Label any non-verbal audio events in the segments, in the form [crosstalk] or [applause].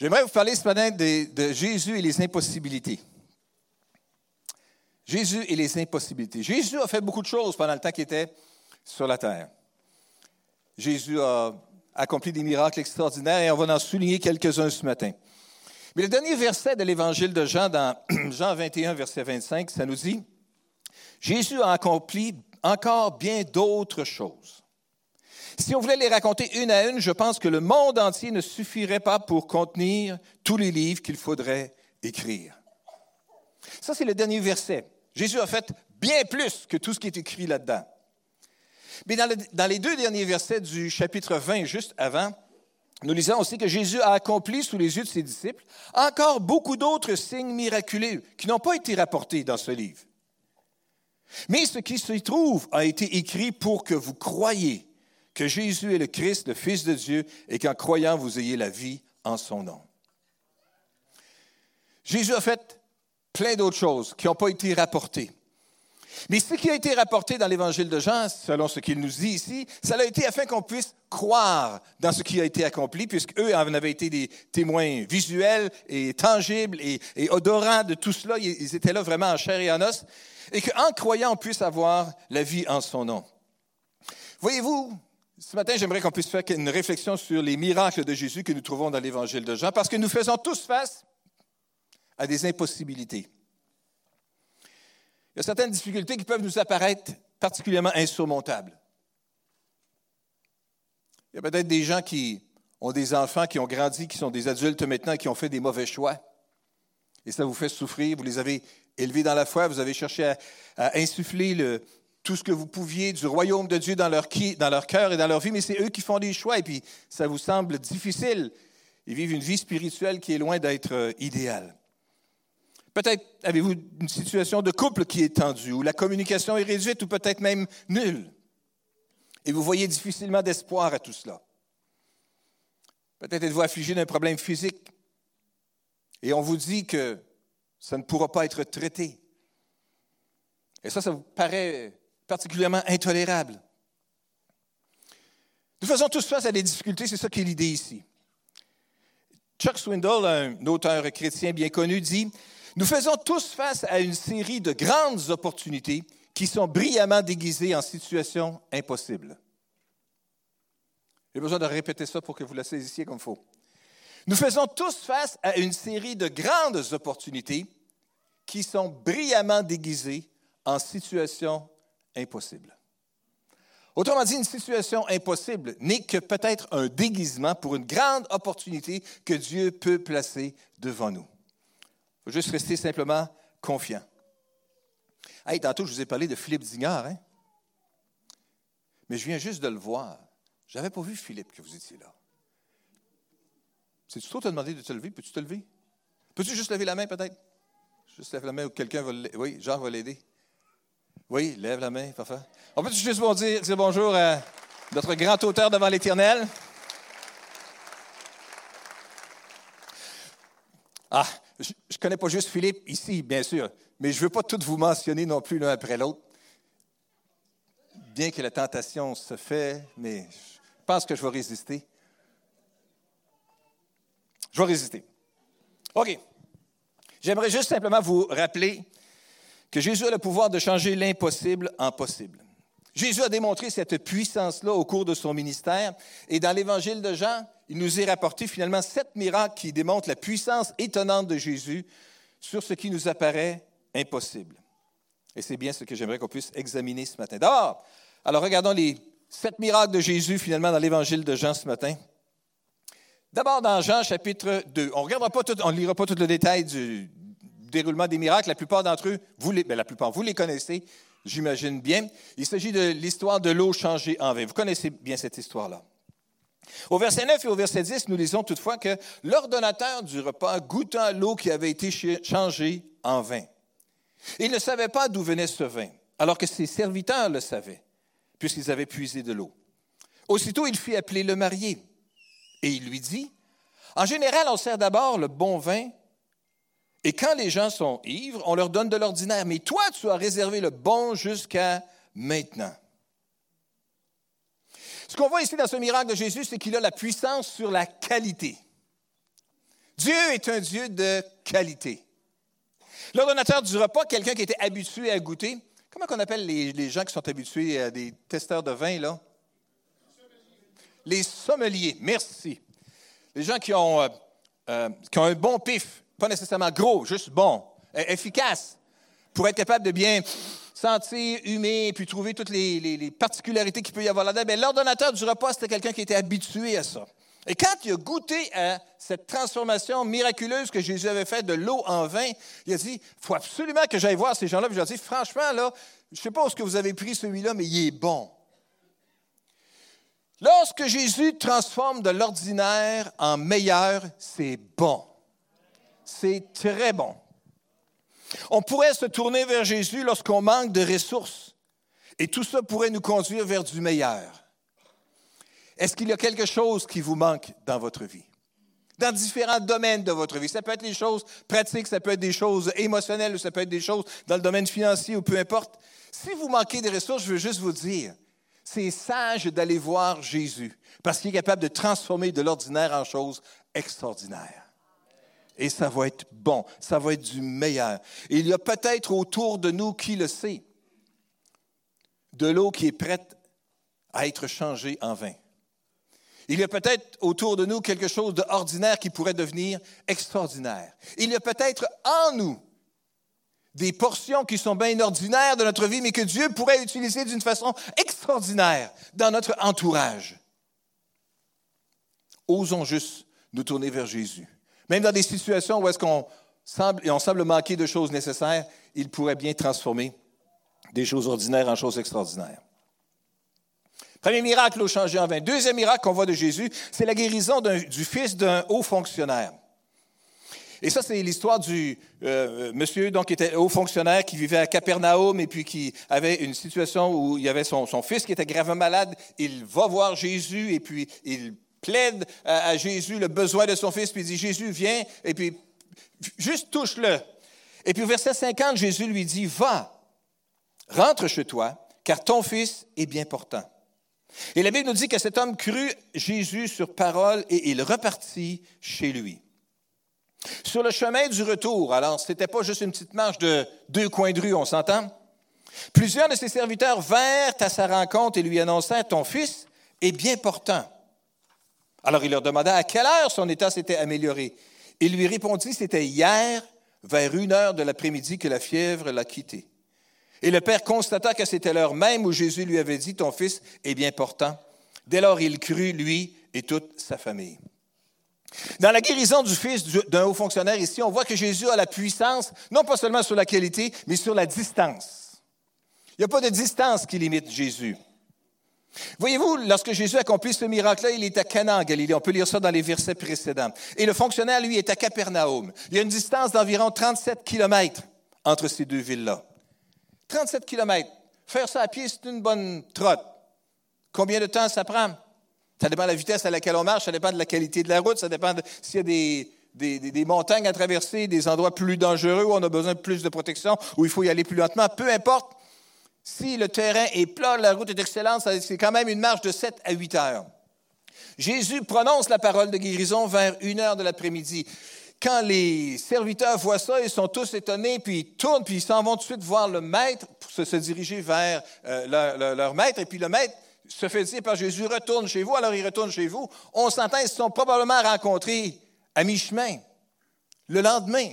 J'aimerais vous parler ce matin de, Jésus et les impossibilités. Jésus et les impossibilités. Jésus a fait beaucoup de choses pendant le temps qu'il était sur la terre. Jésus a accompli des miracles extraordinaires et on va en souligner quelques-uns ce matin. Mais le dernier verset de l'évangile de Jean, dans [clears throat] Jean 21, verset 25, ça nous dit, Jésus a accompli encore bien d'autres choses. Si on voulait les raconter une à une, je pense que le monde entier ne suffirait pas pour contenir tous les livres qu'il faudrait écrire. Ça, c'est le dernier verset. Jésus a fait bien plus que tout ce qui est écrit là-dedans. Mais dans, dans, les deux derniers versets du chapitre 20, juste avant, nous lisons aussi que Jésus a accompli sous les yeux de ses disciples encore beaucoup d'autres signes miraculeux qui n'ont pas été rapportés dans ce livre. Mais ce qui se trouve a été écrit pour que vous croyiez que Jésus est le Christ, le Fils de Dieu, et qu'en croyant, vous ayez la vie en son nom. Jésus a fait plein d'autres choses qui n'ont pas été rapportées. Mais ce qui a été rapporté dans l'Évangile de Jean, selon ce qu'il nous dit ici, ça a été afin qu'on puisse croire dans ce qui a été accompli, puisqu'eux en avaient été des témoins visuels et tangibles et, et odorants de tout cela. Ils étaient là vraiment en chair et en os. Et qu'en croyant, on puisse avoir la vie en son nom. Voyez-vous, ce matin, j'aimerais qu'on puisse faire une réflexion sur les miracles de Jésus que nous trouvons dans l'Évangile de Jean, parce que nous faisons tous face à des impossibilités. Il y a certaines difficultés qui peuvent nous apparaître particulièrement insurmontables. Il y a peut-être des gens qui ont des enfants, qui ont grandi, qui sont des adultes maintenant, qui ont fait des mauvais choix. Et ça vous fait souffrir. Vous les avez élevés dans la foi, vous avez cherché à, insuffler le, tout ce que vous pouviez du royaume de Dieu dans leur, dans leur cœur et dans leur vie, mais c'est eux qui font des choix et puis ça vous semble difficile. Ils vivent une vie spirituelle qui est loin d'être euh, idéale. Peut-être avez-vous une situation de couple qui est tendue, où la communication est réduite ou peut-être même nulle. Et vous voyez difficilement d'espoir à tout cela. Peut-être êtes-vous affligé d'un problème physique et on vous dit que ça ne pourra pas être traité. Et ça, ça vous paraît particulièrement intolérable. Nous faisons tous face à des difficultés, c'est ça qui est l'idée ici. Chuck Swindoll, un auteur chrétien bien connu, dit nous faisons tous face à une série de grandes opportunités qui sont brillamment déguisées en situations impossibles. J'ai besoin de répéter ça pour que vous la saisissiez comme il faut. Nous faisons tous face à une série de grandes opportunités qui sont brillamment déguisées en situations impossibles. Autrement dit, une situation impossible n'est que peut-être un déguisement pour une grande opportunité que Dieu peut placer devant nous. Il faut juste rester simplement confiant. Hey, tantôt, je vous ai parlé de Philippe Dignard, hein? Mais je viens juste de le voir. Je n'avais pas vu Philippe que vous étiez là. C'est-tu trop te demander de te lever? Peux-tu te lever? Peux-tu juste lever la main, peut-être? Juste lève la main ou quelqu'un va l'aider. Oui, Jean va l'aider. Oui, lève la main, parfait. On peut juste dire, dire bonjour à notre grand auteur devant l'Éternel? Ah, je ne connais pas juste Philippe ici, bien sûr, mais je ne veux pas tout vous mentionner non plus l'un après l'autre. Bien que la tentation se fait, mais je pense que je vais résister. Je vais résister. OK. J'aimerais juste simplement vous rappeler que Jésus a le pouvoir de changer l'impossible en possible. Jésus a démontré cette puissance-là au cours de son ministère. Et dans l'Évangile de Jean, il nous est rapporté finalement sept miracles qui démontrent la puissance étonnante de Jésus sur ce qui nous apparaît impossible. Et c'est bien ce que j'aimerais qu'on puisse examiner ce matin. D'abord, alors regardons les sept miracles de Jésus finalement dans l'Évangile de Jean ce matin. D'abord dans Jean chapitre 2. On regardera pas tout, on ne lira pas tout le détail du déroulement des miracles. La plupart d'entre eux, vous les, bien, la plupart, vous les connaissez j'imagine bien. Il s'agit de l'histoire de l'eau changée en vin. Vous connaissez bien cette histoire-là. Au verset 9 et au verset 10, nous lisons toutefois que l'ordonnateur du repas goûta l'eau qui avait été changée en vin. Il ne savait pas d'où venait ce vin, alors que ses serviteurs le savaient, puisqu'ils avaient puisé de l'eau. Aussitôt, il fit appeler le marié, et il lui dit, En général, on sert d'abord le bon vin et quand les gens sont ivres, on leur donne de l'ordinaire. Mais toi, tu as réservé le bon jusqu'à maintenant. Ce qu'on voit ici dans ce miracle de Jésus, c'est qu'il a la puissance sur la qualité. Dieu est un Dieu de qualité. L'ordonnateur du repas, quelqu'un qui était habitué à goûter, comment on appelle les, gens qui sont habitués à des testeurs de vin, là? Les sommeliers, merci. Les gens qui ont, euh, euh, qui ont un bon pif, pas nécessairement gros, juste bon, efficace, pour être capable de bien sentir, humer, puis trouver toutes les, particularités qu'il peut y avoir là-dedans. Mais l'ordonnateur du repas, c'était quelqu'un qui était habitué à ça. Et quand il a goûté à cette transformation miraculeuse que Jésus avait faite de l'eau en vin, il a dit, il faut absolument que j'aille voir ces gens-là. Je leur ai dit, franchement, là, je ne sais pas où ce que vous avez pris celui-là, mais il est bon. Lorsque Jésus transforme de l'ordinaire en meilleur, c'est bon. C'est très bon. On pourrait se tourner vers Jésus lorsqu'on manque de ressources. Et tout ça pourrait nous conduire vers du meilleur. Est-ce qu'il y a quelque chose qui vous manque dans votre vie? Dans différents domaines de votre vie. Ça peut être des choses pratiques, ça peut être des choses émotionnelles, ça peut être des choses dans le domaine financier ou peu importe. Si vous manquez des ressources, je veux juste vous dire, c'est sage d'aller voir Jésus parce qu'il est capable de transformer de l'ordinaire en choses extraordinaires. Et ça va être bon, ça va être du meilleur. il y a peut-être autour de nous, qui le sait, de l'eau qui est prête à être changée en vin. Il y a peut-être autour de nous quelque chose d'ordinaire qui pourrait devenir extraordinaire. Il y a peut-être en nous des portions qui sont bien ordinaires de notre vie, mais que Dieu pourrait utiliser d'une façon extraordinaire dans notre entourage. Osons juste nous tourner vers Jésus. Même dans des situations où on semble manquer de choses nécessaires, il pourrait bien transformer des choses ordinaires en choses extraordinaires. Premier miracle au changé en vin. Deuxième miracle qu'on voit de Jésus, c'est la guérison du fils d'un haut fonctionnaire. Et ça, c'est l'histoire du euh, monsieur donc, qui était haut fonctionnaire, qui vivait à Capernaum et puis qui avait une situation où il y avait son, fils qui était gravement malade. Il va voir Jésus et puis il plaide à, Jésus le besoin de son fils, puis il dit, Jésus, viens, et puis juste touche-le. Et puis au verset 50, Jésus lui dit, va, rentre chez toi, car ton fils est bien portant. Et la Bible nous dit que cet homme crut Jésus sur parole et il repartit chez lui. Sur le chemin du retour, alors ce n'était pas juste une petite marche de deux coins de rue, on s'entend? Plusieurs de ses serviteurs vinrent à sa rencontre et lui annoncèrent Ton fils est bien portant. Alors il leur demanda à quelle heure son état s'était amélioré? Il lui répondit C'était hier, vers une heure de l'après-midi, que la fièvre l'a quitté. Et le père constata que c'était l'heure même où Jésus lui avait dit, Ton fils est bien portant. Dès lors, il crut, lui et toute sa famille. Dans la guérison du fils d'un haut fonctionnaire ici, on voit que Jésus a la puissance, non pas seulement sur la qualité, mais sur la distance. Il n'y a pas de distance qui limite Jésus. Voyez-vous, lorsque Jésus accomplit ce miracle-là, il est à Cana en Galilée. On peut lire ça dans les versets précédents. Et le fonctionnaire, lui, est à Capernaum. Il y a une distance d'environ 37 kilomètres entre ces deux villes-là. 37 km. Faire ça à pied, c'est une bonne trotte. Combien de temps ça prend? Ça dépend de la vitesse à laquelle on marche, ça dépend de la qualité de la route, ça dépend s'il y a des, montagnes à traverser, des endroits plus dangereux où on a besoin de plus de protection, où il faut y aller plus lentement. Peu importe, si le terrain est plat, la route est excellente, c'est quand même une marche de 7 à 8 heures. Jésus prononce la parole de guérison vers une heure de l'après-midi quand les serviteurs voient ça, ils sont tous étonnés, puis ils tournent, puis ils s'en vont tout de suite voir le maître pour se, diriger vers euh, leur, maître. Et puis le maître se fait dire par Jésus, retourne chez vous. Alors ils retournent chez vous. On s'entend, ils se sont probablement rencontrés à mi-chemin, le lendemain.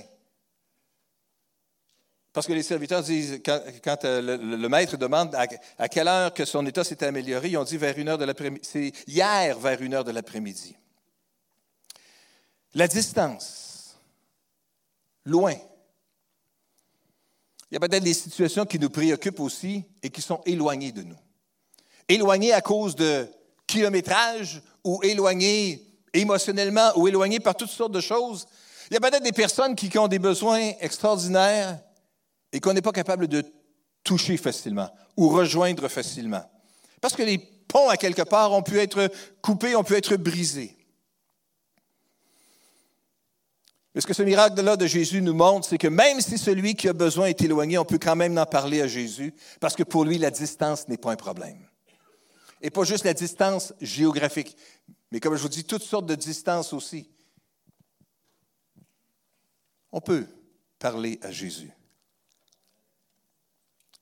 Parce que les serviteurs disent, quand, euh, le, maître demande à, quelle heure que son état s'est amélioré, ils ont dit vers une heure de l'après-midi. C'est hier vers une heure de l'après-midi. La distance loin. Il y a peut-être des situations qui nous préoccupent aussi et qui sont éloignées de nous. Éloignées à cause de kilométrage ou éloignées émotionnellement ou éloignées par toutes sortes de choses. Il y a peut-être des personnes qui, ont des besoins extraordinaires et qu'on n'est pas capable de toucher facilement ou rejoindre facilement. Parce que les ponts, à quelque part, ont pu être coupés, ont pu être brisés. ce que ce miracle-là de Jésus nous montre, c'est que même si celui qui a besoin est éloigné, on peut quand même en parler à Jésus, parce que pour lui, la distance n'est pas un problème. Et pas juste la distance géographique, mais comme je vous dis, toutes sortes de distances aussi. On peut parler à Jésus.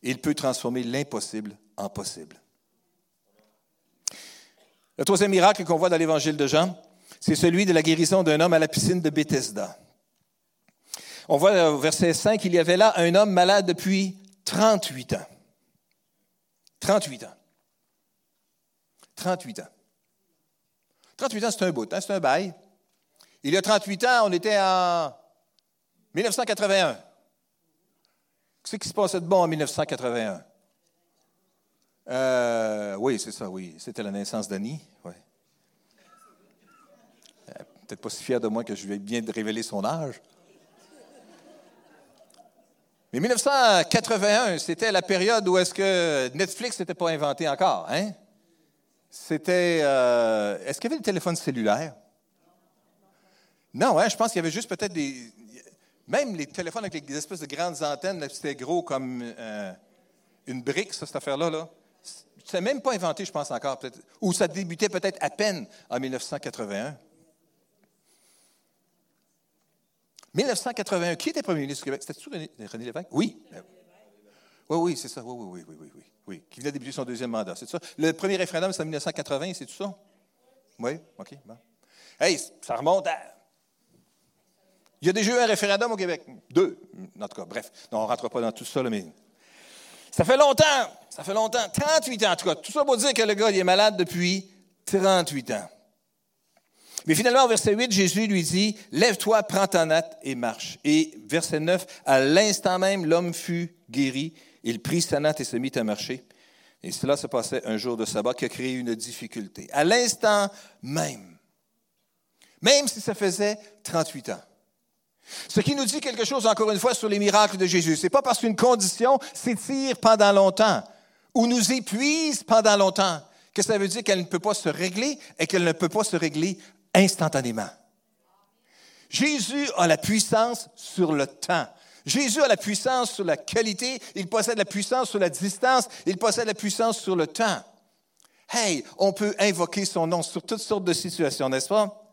Il peut transformer l'impossible en possible. Le troisième miracle qu'on voit dans l'évangile de Jean, c'est celui de la guérison d'un homme à la piscine de Bethesda. On voit au verset 5 qu'il y avait là un homme malade depuis 38 ans. 38 ans. 38 ans. 38 ans, c'est un bout, hein, c'est un bail. Il y a 38 ans, on était en 1981. Qu'est-ce qui se passait de bon en 1981? Euh, oui, c'est ça, oui. C'était la naissance d'Annie. Ouais. Euh, peut-être pas si fier de moi que je vais bien révéler son âge. Mais 1981, c'était la période où est-ce que Netflix n'était pas inventé encore, hein? C'était. Euh, est-ce qu'il y avait des téléphones cellulaires? Non, hein, je pense qu'il y avait juste peut-être des. Même les téléphones avec des espèces de grandes antennes, c'était gros comme euh, une brique, ça, cette affaire-là. Là. C'était même pas inventé, je pense encore, peut-être. Ou ça débutait peut-être à peine en 1981. 1981, qui était premier ministre du Québec? C'était-tu René, René Lévesque? Oui. Oui, oui, c'est ça. Oui, oui, oui, oui, oui, oui. Qui venait débuter son deuxième mandat, c'est ça. Le premier référendum, c'est en 1980, c'est tout ça? Oui, OK, bon. Hey, ça remonte à. Il y a déjà eu un référendum au Québec. Deux, en tout cas, bref. Non, on ne rentre pas dans tout ça, mais. Ça fait longtemps, ça fait longtemps, 38 ans en tout cas. Tout ça pour dire que le gars, est malade depuis 38 ans. Mais finalement, au verset 8, Jésus lui dit, Lève-toi, prends ta natte et marche. Et verset 9, à l'instant même, l'homme fut guéri. Il prit sa natte et se mit à marcher. Et cela se passait un jour de sabbat qui a créé une difficulté. À l'instant même. Même si ça faisait 38 ans. Ce qui nous dit quelque chose, encore une fois, sur les miracles de Jésus. Ce n'est pas parce qu'une condition s'étire pendant longtemps ou nous épuise pendant longtemps que ça veut dire qu'elle ne peut pas se régler et qu'elle ne peut pas se régler instantanément. Jésus a la puissance sur le temps. Jésus a la puissance sur la qualité, il possède la puissance sur la distance, il possède la puissance sur le temps. Hey, on peut invoquer son nom sur toutes sortes de situations, n'est-ce pas?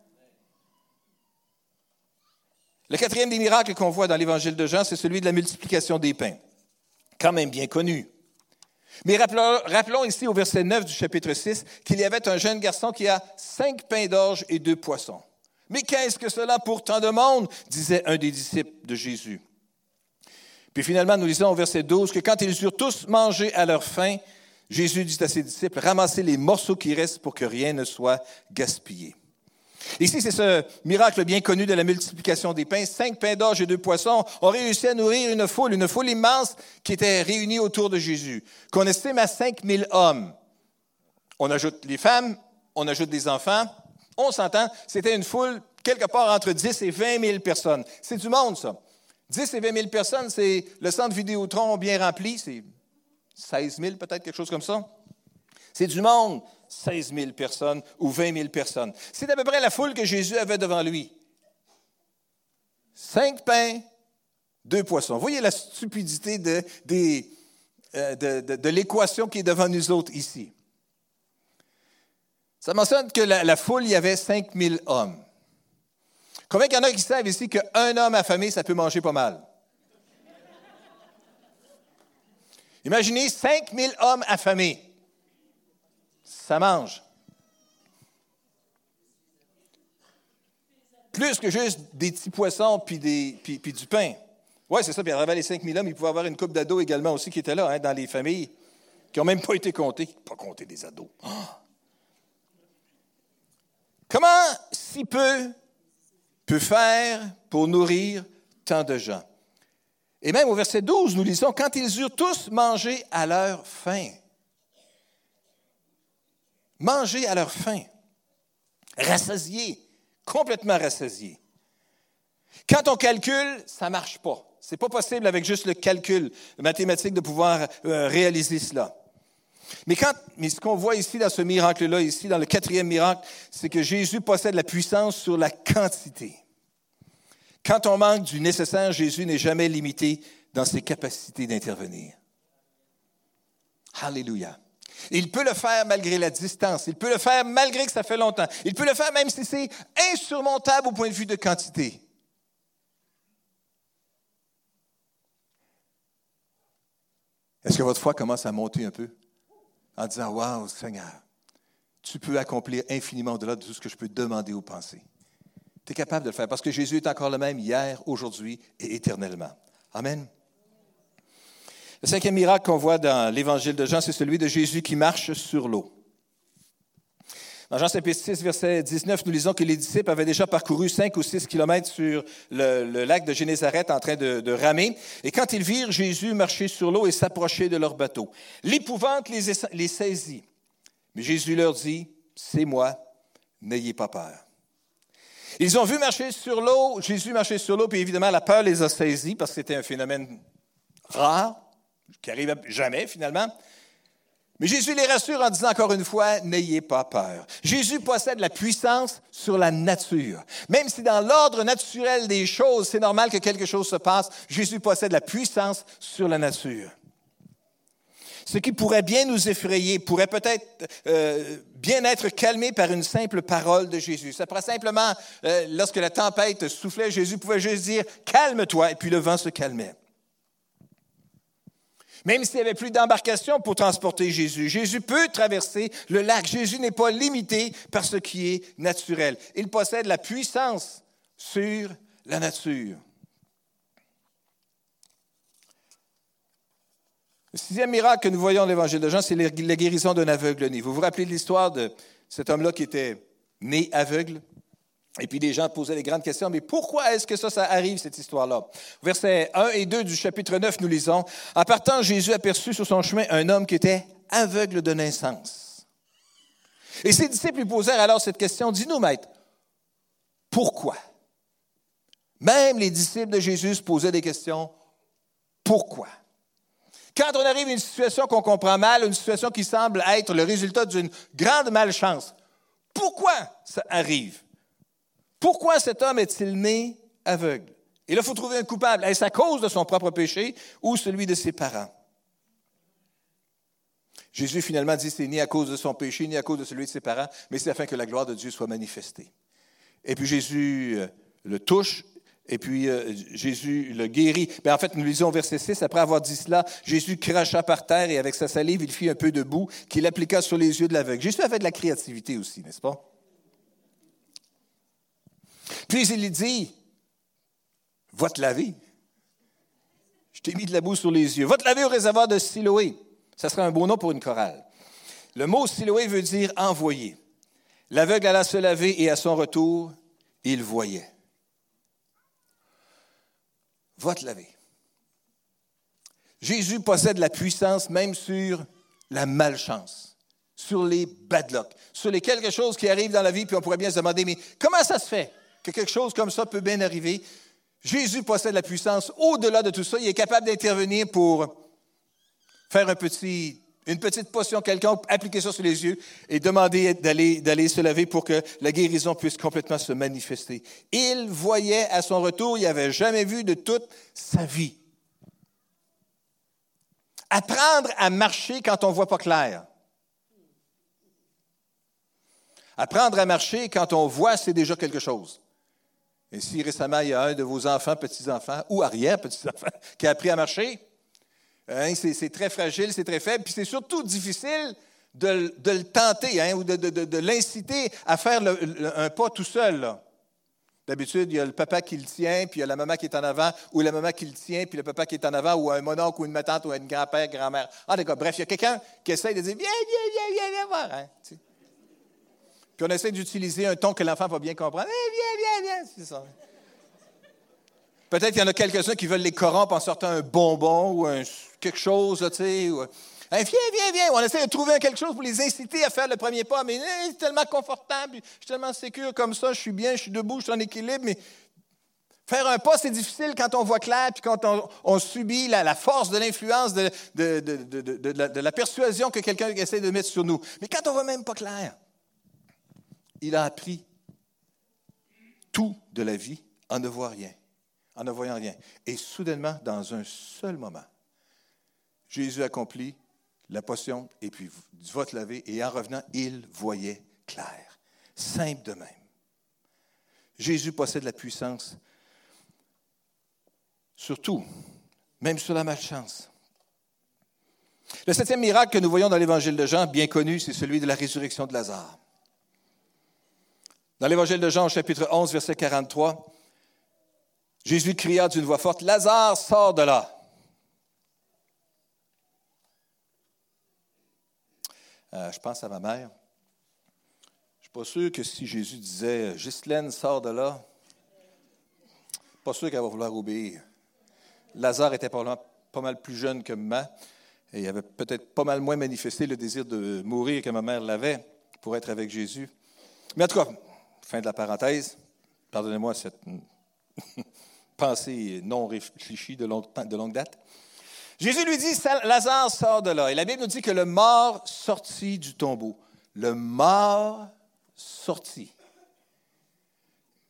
Le quatrième des miracles qu'on voit dans l'évangile de Jean, c'est celui de la multiplication des pains. Quand même bien connu. Mais rappelons, ici au verset 9 du chapitre 6 qu'il y avait un jeune garçon qui a cinq pains d'orge et deux poissons. Mais qu'est-ce que cela pour tant de monde? disait un des disciples de Jésus. Puis finalement, nous lisons au verset 12 que quand ils eurent tous mangé à leur faim, Jésus dit à ses disciples, ramassez les morceaux qui restent pour que rien ne soit gaspillé. Ici, c'est ce miracle bien connu de la multiplication des pains. Cinq pains d'orge et deux poissons ont réussi à nourrir une foule, une foule immense qui était réunie autour de Jésus, qu'on estime à 5000 hommes. On ajoute les femmes, on ajoute des enfants. On s'entend, c'était une foule quelque part entre 10 et 20 000 personnes. C'est du monde, ça. 10 et 20 000 personnes, c'est le centre Vidéotron bien rempli, c'est 16 000 peut-être, quelque chose comme ça. C'est du monde. 16 000 personnes ou 20 000 personnes. C'est à peu près la foule que Jésus avait devant lui. Cinq pains, deux poissons. Vous voyez la stupidité de, euh, l'équation qui est devant nous autres ici. Ça mentionne que la, la foule, il y avait 5 000 hommes. Combien il y en a qui savent ici qu'un homme affamé, ça peut manger pas mal? Imaginez 5 000 hommes affamés ça mange. Plus que juste des petits poissons puis, des, puis, du pain. Oui, c'est ça. Puis à travers les 5000 hommes, il pouvait avoir une coupe d'ados également aussi qui était là, hein, dans les familles, qui n'ont même pas été comptés. Pas comptés des ados. Ah! Comment si peu peut faire pour nourrir tant de gens? Et même au verset 12, nous lisons, quand ils eurent tous mangé à leur faim manger à leur faim, rassasiés, complètement rassasiés. Quand on calcule, ça ne marche pas. Ce n'est pas possible avec juste le calcul mathématique de pouvoir euh, réaliser cela. Mais, mais ce qu'on voit ici dans ce miracle-là, ici dans le quatrième miracle, c'est que Jésus possède la puissance sur la quantité. Quand on manque du nécessaire, Jésus n'est jamais limité dans ses capacités d'intervenir. Alléluia. Il peut le faire malgré la distance. Il peut le faire malgré que ça fait longtemps. Il peut le faire même si c'est insurmontable au point de vue de quantité. Est-ce que votre foi commence à monter un peu? En disant Waouh, Seigneur, tu peux accomplir infiniment au-delà de tout ce que je peux demander ou penser. Tu es capable de le faire parce que Jésus est encore le même hier, aujourd'hui et éternellement. Amen. Le cinquième miracle qu'on voit dans l'évangile de Jean, c'est celui de Jésus qui marche sur l'eau. Dans Jean chapitre 6, verset 19, nous lisons que les disciples avaient déjà parcouru cinq ou six kilomètres sur le, lac de Génézareth en train de, ramer. Et quand ils virent Jésus marcher sur l'eau et s'approcher de leur bateau, l'épouvante les, les saisit. Mais Jésus leur dit, c'est moi, n'ayez pas peur. Ils ont vu marcher sur l'eau, Jésus marcher sur l'eau, puis évidemment la peur les a saisis parce que c'était un phénomène rare, qui arrive jamais finalement. Mais Jésus les rassure en disant encore une fois, n'ayez pas peur. Jésus possède la puissance sur la nature. Même si dans l'ordre naturel des choses, c'est normal que quelque chose se passe, Jésus possède la puissance sur la nature. Ce qui pourrait bien nous effrayer pourrait peut-être euh, bien être calmé par une simple parole de Jésus. Ça pourrait simplement, euh, lorsque la tempête soufflait, Jésus pouvait juste dire, calme-toi, et puis le vent se calmait. Même s'il n'y avait plus d'embarcation pour transporter Jésus, Jésus peut traverser le lac. Jésus n'est pas limité par ce qui est naturel. Il possède la puissance sur la nature. Le sixième miracle que nous voyons dans l'Évangile de Jean, c'est la guérison d'un aveugle-né. Vous vous rappelez l'histoire de cet homme-là qui était né aveugle? Et puis les gens posaient des grandes questions, mais pourquoi est-ce que ça, ça arrive, cette histoire-là? Versets 1 et 2 du chapitre 9, nous lisons, En partant, Jésus aperçut sur son chemin un homme qui était aveugle de naissance. Et ses disciples lui posèrent alors cette question, Dis-nous, maître, pourquoi? Même les disciples de Jésus se posaient des questions, pourquoi? Quand on arrive à une situation qu'on comprend mal, une situation qui semble être le résultat d'une grande malchance, pourquoi ça arrive? Pourquoi cet homme est-il né aveugle? Et là, il faut trouver un coupable. Est-ce à cause de son propre péché ou celui de ses parents? Jésus finalement dit c'est ni à cause de son péché, ni à cause de celui de ses parents, mais c'est afin que la gloire de Dieu soit manifestée. Et puis Jésus euh, le touche, et puis euh, Jésus le guérit. Mais en fait, nous lisons verset 6, après avoir dit cela, Jésus cracha par terre et avec sa salive, il fit un peu de boue qu'il appliqua sur les yeux de l'aveugle. Jésus avait de la créativité aussi, n'est-ce pas? Puis il lui dit, va te laver. Je t'ai mis de la boue sur les yeux. Va te laver au réservoir de Siloé. Ça serait un beau nom pour une chorale. Le mot Siloé veut dire envoyer. L'aveugle alla se laver et à son retour, il voyait. Va te laver. Jésus possède la puissance même sur la malchance, sur les bad luck, sur les quelque chose qui arrive dans la vie, puis on pourrait bien se demander, mais comment ça se fait? Que quelque chose comme ça peut bien arriver. Jésus possède la puissance au-delà de tout ça. Il est capable d'intervenir pour faire une petite potion quelqu'un, appliquer ça sur les yeux et demander d'aller, d'aller se laver pour que la guérison puisse complètement se manifester. Il voyait à son retour, il n'avait jamais vu de toute sa vie. Apprendre à marcher quand on ne voit pas clair. Apprendre à marcher quand on voit, c'est déjà quelque chose. Et si récemment il y a un de vos enfants, petits-enfants ou arrière-petits-enfants [laughs] qui a appris à marcher, hein, c'est très fragile, c'est très faible, puis c'est surtout difficile de, le tenter hein, ou de, l'inciter à faire un pas tout seul. D'habitude, il y a le papa qui le tient, puis il y a la maman qui est en avant, ou la maman qui le tient, puis le papa qui est en avant, ou un mononcle, ou une tante, ou un grand-père, grand-mère. Ah, d'accord. Bref, il y a quelqu'un qui essaie de dire Viens, viens, viens, viens, viens voir. Hein, puis on essaie d'utiliser un ton que l'enfant va bien comprendre. Eh, viens, viens, viens. C'est ça. Peut-être qu'il y en a quelques-uns qui veulent les corrompre en sortant un bonbon ou quelque chose, tu sais. Ou, viens, viens, viens. On essaie de trouver quelque chose pour les inciter à faire le premier pas. Mais eh, c'est tellement confortable, je suis tellement sécure comme ça, je suis bien, je suis debout, je suis en équilibre. Mais faire un pas, c'est difficile quand on voit clair, puis quand on, subit la, force de l'influence de, de, la, persuasion que quelqu'un essaie de mettre sur nous. Mais quand on voit même pas clair, il a appris tout de la vie en ne voyant rien, en ne voyant rien. Et soudainement, dans un seul moment, Jésus accomplit la potion et puis va te laver et en revenant, il voyait clair. Simple de même. Jésus possède la puissance sur tout, même sur la malchance. Le septième miracle que nous voyons dans l'évangile de Jean, bien connu, c'est celui de la résurrection de Lazare. Dans l'évangile de Jean, chapitre 11, verset 43, Jésus cria d'une voix forte, Lazare, sors de là. Euh, je pense à ma mère. Je ne suis pas sûr que si Jésus disait, Ghislaine, sors de là, pas sûr qu'elle va vouloir obéir. Lazare était pas mal plus jeune que moi et il avait peut-être pas mal moins manifesté le désir de mourir que ma mère l'avait pour être avec Jésus. Mais en tout cas, fin de la parenthèse, pardonnez-moi cette [laughs] pensée non réfléchie de longue, date. Jésus lui dit, Lazare sort de là. Et la Bible nous dit que le mort sortit du tombeau. Le mort sortit.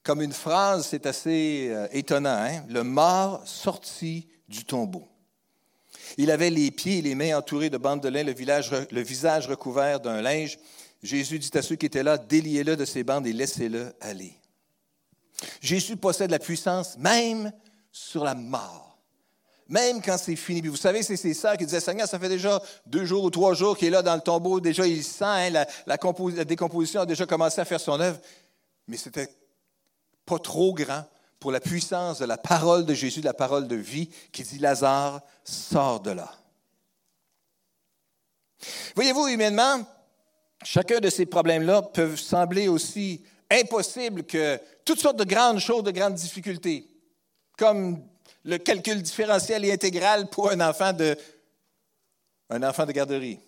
Comme une phrase, c'est assez euh, étonnant. Hein? Le mort sortit du tombeau. Il avait les pieds et les mains entourés de bandes de lin, le visage recouvert d'un linge. Jésus dit à ceux qui étaient là, déliez-le de ses bandes et laissez-le aller. Jésus possède la puissance même sur la mort. Même quand c'est fini. vous savez, c'est ces sœurs qui disaient, Seigneur, ça fait déjà deux jours ou trois jours qu'il est là dans le tombeau. Déjà, il sent, hein, la, la, décomposition a déjà commencé à faire son œuvre. Mais c'était pas trop grand pour la puissance de la parole de Jésus, de la parole de vie, qui dit, Lazare, sors de là. Voyez-vous, humainement, chacun de ces problèmes-là peuvent sembler aussi impossibles que toutes sortes de grandes choses, de grandes difficultés, comme le calcul différentiel et intégral pour un enfant de, un enfant de garderie.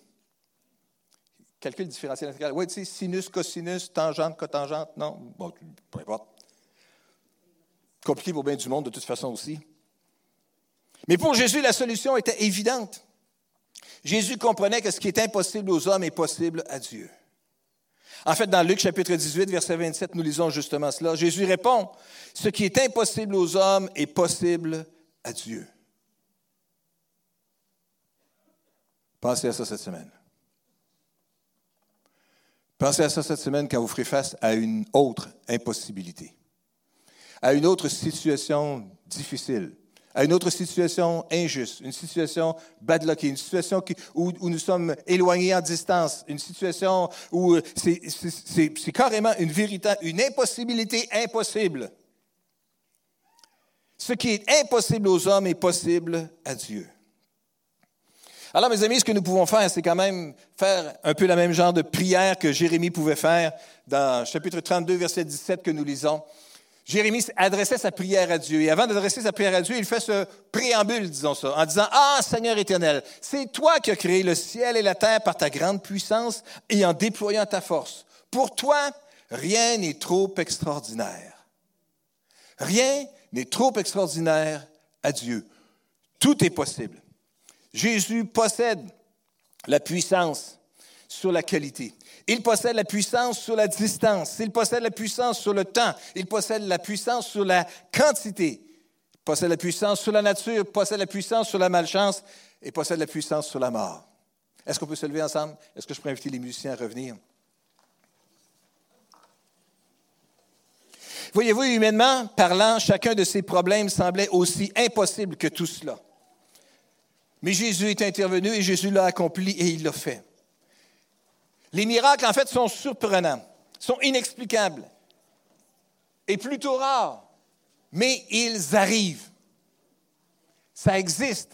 Calcul différentiel intégral. Oui, tu sais, sinus, cosinus, tangente, cotangente, non? Bon, peu importe. Compliqué pour bien du monde de toute façon aussi. Mais pour Jésus, la solution était évidente. Jésus comprenait que ce qui est impossible aux hommes est possible à Dieu. En fait, dans Luc chapitre 18, verset 27, nous lisons justement cela. Jésus répond, ce qui est impossible aux hommes est possible à Dieu. Pensez à ça cette semaine. Pensez à ça cette semaine quand vous ferez face à une autre impossibilité, à une autre situation difficile, à une autre situation injuste, une situation badlockée, une situation où, nous sommes éloignés en distance, une situation où c'est carrément une vérité, une impossibilité impossible. Ce qui est impossible aux hommes est possible à Dieu. Alors, mes amis, ce que nous pouvons faire, c'est quand même faire un peu le même genre de prière que Jérémie pouvait faire dans chapitre 32, verset 17 que nous lisons. Jérémie adressait sa prière à Dieu. Et avant d'adresser sa prière à Dieu, il fait ce préambule, disons ça, en disant, Ah, Seigneur éternel, c'est toi qui as créé le ciel et la terre par ta grande puissance et en déployant ta force. Pour toi, rien n'est trop extraordinaire. Rien n'est trop extraordinaire à Dieu. Tout est possible. Jésus possède la puissance sur la qualité. Il possède la puissance sur la distance. Il possède la puissance sur le temps. Il possède la puissance sur la quantité. Il possède la puissance sur la nature. Il possède la puissance sur la malchance. Et possède la puissance sur la mort. Est-ce qu'on peut se lever ensemble? Est-ce que je peux inviter les musiciens à revenir? Voyez-vous, humainement parlant, chacun de ces problèmes semblait aussi impossible que tout cela. Mais Jésus est intervenu et Jésus l'a accompli et il l'a fait. Les miracles, en fait, sont surprenants, sont inexplicables et plutôt rares, mais ils arrivent. Ça existe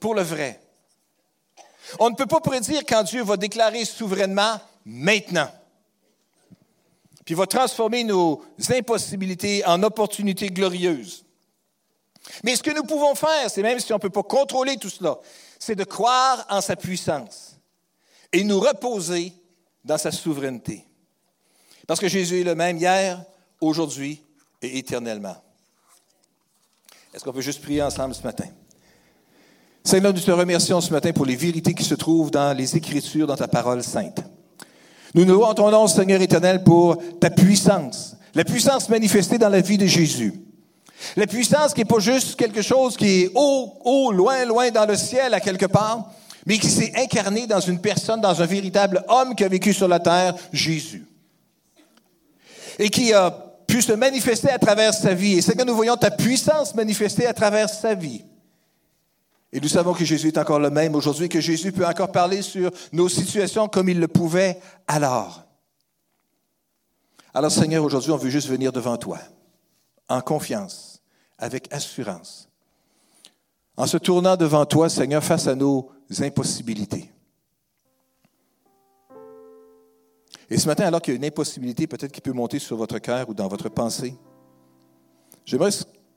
pour le vrai. On ne peut pas prédire quand Dieu va déclarer souverainement maintenant. Puis va transformer nos impossibilités en opportunités glorieuses. Mais ce que nous pouvons faire, c'est même si on ne peut pas contrôler tout cela, c'est de croire en sa puissance et nous reposer dans sa souveraineté. Parce que Jésus est le même hier, aujourd'hui et éternellement. Est-ce qu'on peut juste prier ensemble ce matin? Seigneur, nous te remercions ce matin pour les vérités qui se trouvent dans les Écritures, dans ta parole sainte. Nous nous louons Seigneur éternel, pour ta puissance, la puissance manifestée dans la vie de Jésus. La puissance qui n'est pas juste quelque chose qui est haut, haut, loin, loin dans le ciel à quelque part, mais qui s'est incarné dans une personne, dans un véritable homme qui a vécu sur la terre, Jésus. Et qui a pu se manifester à travers sa vie. Et c'est que nous voyons ta puissance manifestée à travers sa vie. Et nous savons que Jésus est encore le même aujourd'hui, que Jésus peut encore parler sur nos situations comme il le pouvait alors. Alors Seigneur, aujourd'hui, on veut juste venir devant toi, en confiance, avec assurance, en se tournant devant toi, Seigneur, face à nos impossibilités. Et ce matin, alors qu'il y a une impossibilité peut-être qui peut monter sur votre cœur ou dans votre pensée, j'aimerais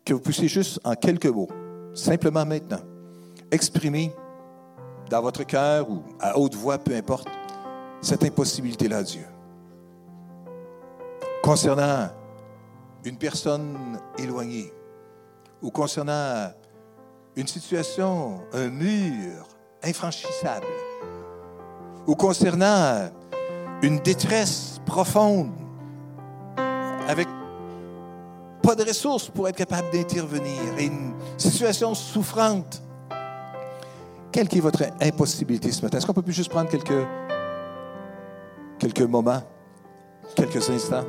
que vous puissiez juste en quelques mots, simplement maintenant, exprimer dans votre cœur ou à haute voix, peu importe, cette impossibilité-là Dieu. Concernant une personne éloignée ou concernant une situation, un mur infranchissable ou concernant une détresse profonde avec pas de ressources pour être capable d'intervenir et une situation souffrante quelle est votre impossibilité ce matin? Est-ce qu'on peut juste prendre quelques, quelques moments, quelques instants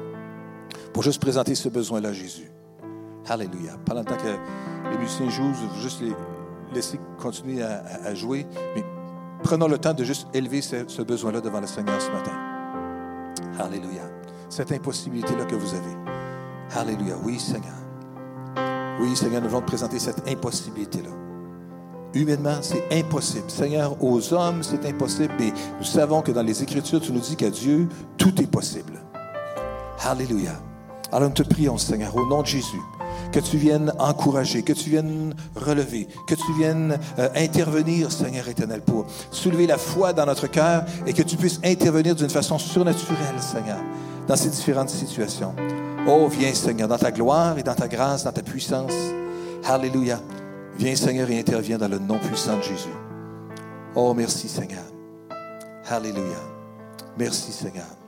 pour juste présenter ce besoin-là à Jésus? Alléluia. Pendant le temps que les musiciens jouent, juste les laisser continuer à, jouer, mais prenons le temps de juste élever ce, besoin-là devant le Seigneur ce matin. Alléluia. Cette impossibilité-là que vous avez. Alléluia. Oui, Seigneur. Oui, Seigneur, nous voulons te présenter cette impossibilité-là. Humainement, c'est impossible. Seigneur, aux hommes, c'est impossible. Mais nous savons que dans les Écritures, tu nous dis qu'à Dieu, tout est possible. Alléluia. Alors nous te prions, Seigneur, au nom de Jésus, que tu viennes encourager, que tu viennes relever, que tu viennes euh, intervenir, Seigneur éternel, pour soulever la foi dans notre cœur et que tu puisses intervenir d'une façon surnaturelle, Seigneur, dans ces différentes situations. Oh, viens, Seigneur, dans ta gloire et dans ta grâce, dans ta puissance. Alléluia. Viens, Seigneur, et interviens dans le nom puissant de Jésus. Oh, merci, Seigneur. Alléluia. Merci, Seigneur.